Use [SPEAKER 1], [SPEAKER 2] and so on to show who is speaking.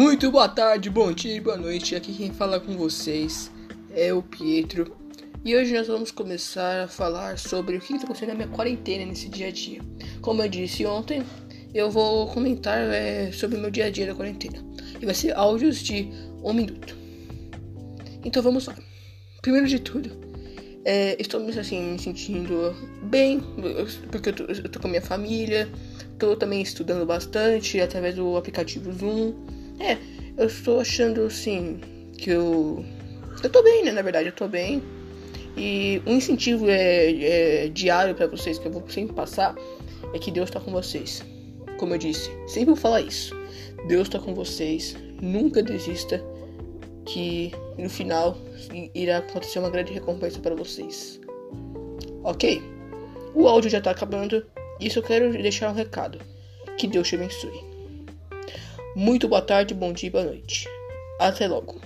[SPEAKER 1] Muito boa tarde, bom dia e boa noite. Aqui quem fala com vocês é o Pietro. E hoje nós vamos começar a falar sobre o que está acontecendo na minha quarentena nesse dia a dia. Como eu disse ontem, eu vou comentar é, sobre o meu dia a dia da quarentena. E vai ser áudios de um minuto. Então vamos lá. Primeiro de tudo, é, estou assim, me sentindo bem, porque eu tô com a minha família, estou também estudando bastante através do aplicativo Zoom. É, eu estou achando assim que eu. Eu tô bem, né? Na verdade, eu tô bem. E um incentivo é, é diário para vocês que eu vou sempre passar é que Deus tá com vocês. Como eu disse, sempre vou falar isso. Deus tá com vocês. Nunca desista que no final irá acontecer uma grande recompensa para vocês. Ok? O áudio já está acabando. Isso eu quero deixar um recado. Que Deus te abençoe. Muito boa tarde, bom dia e boa noite. Até logo.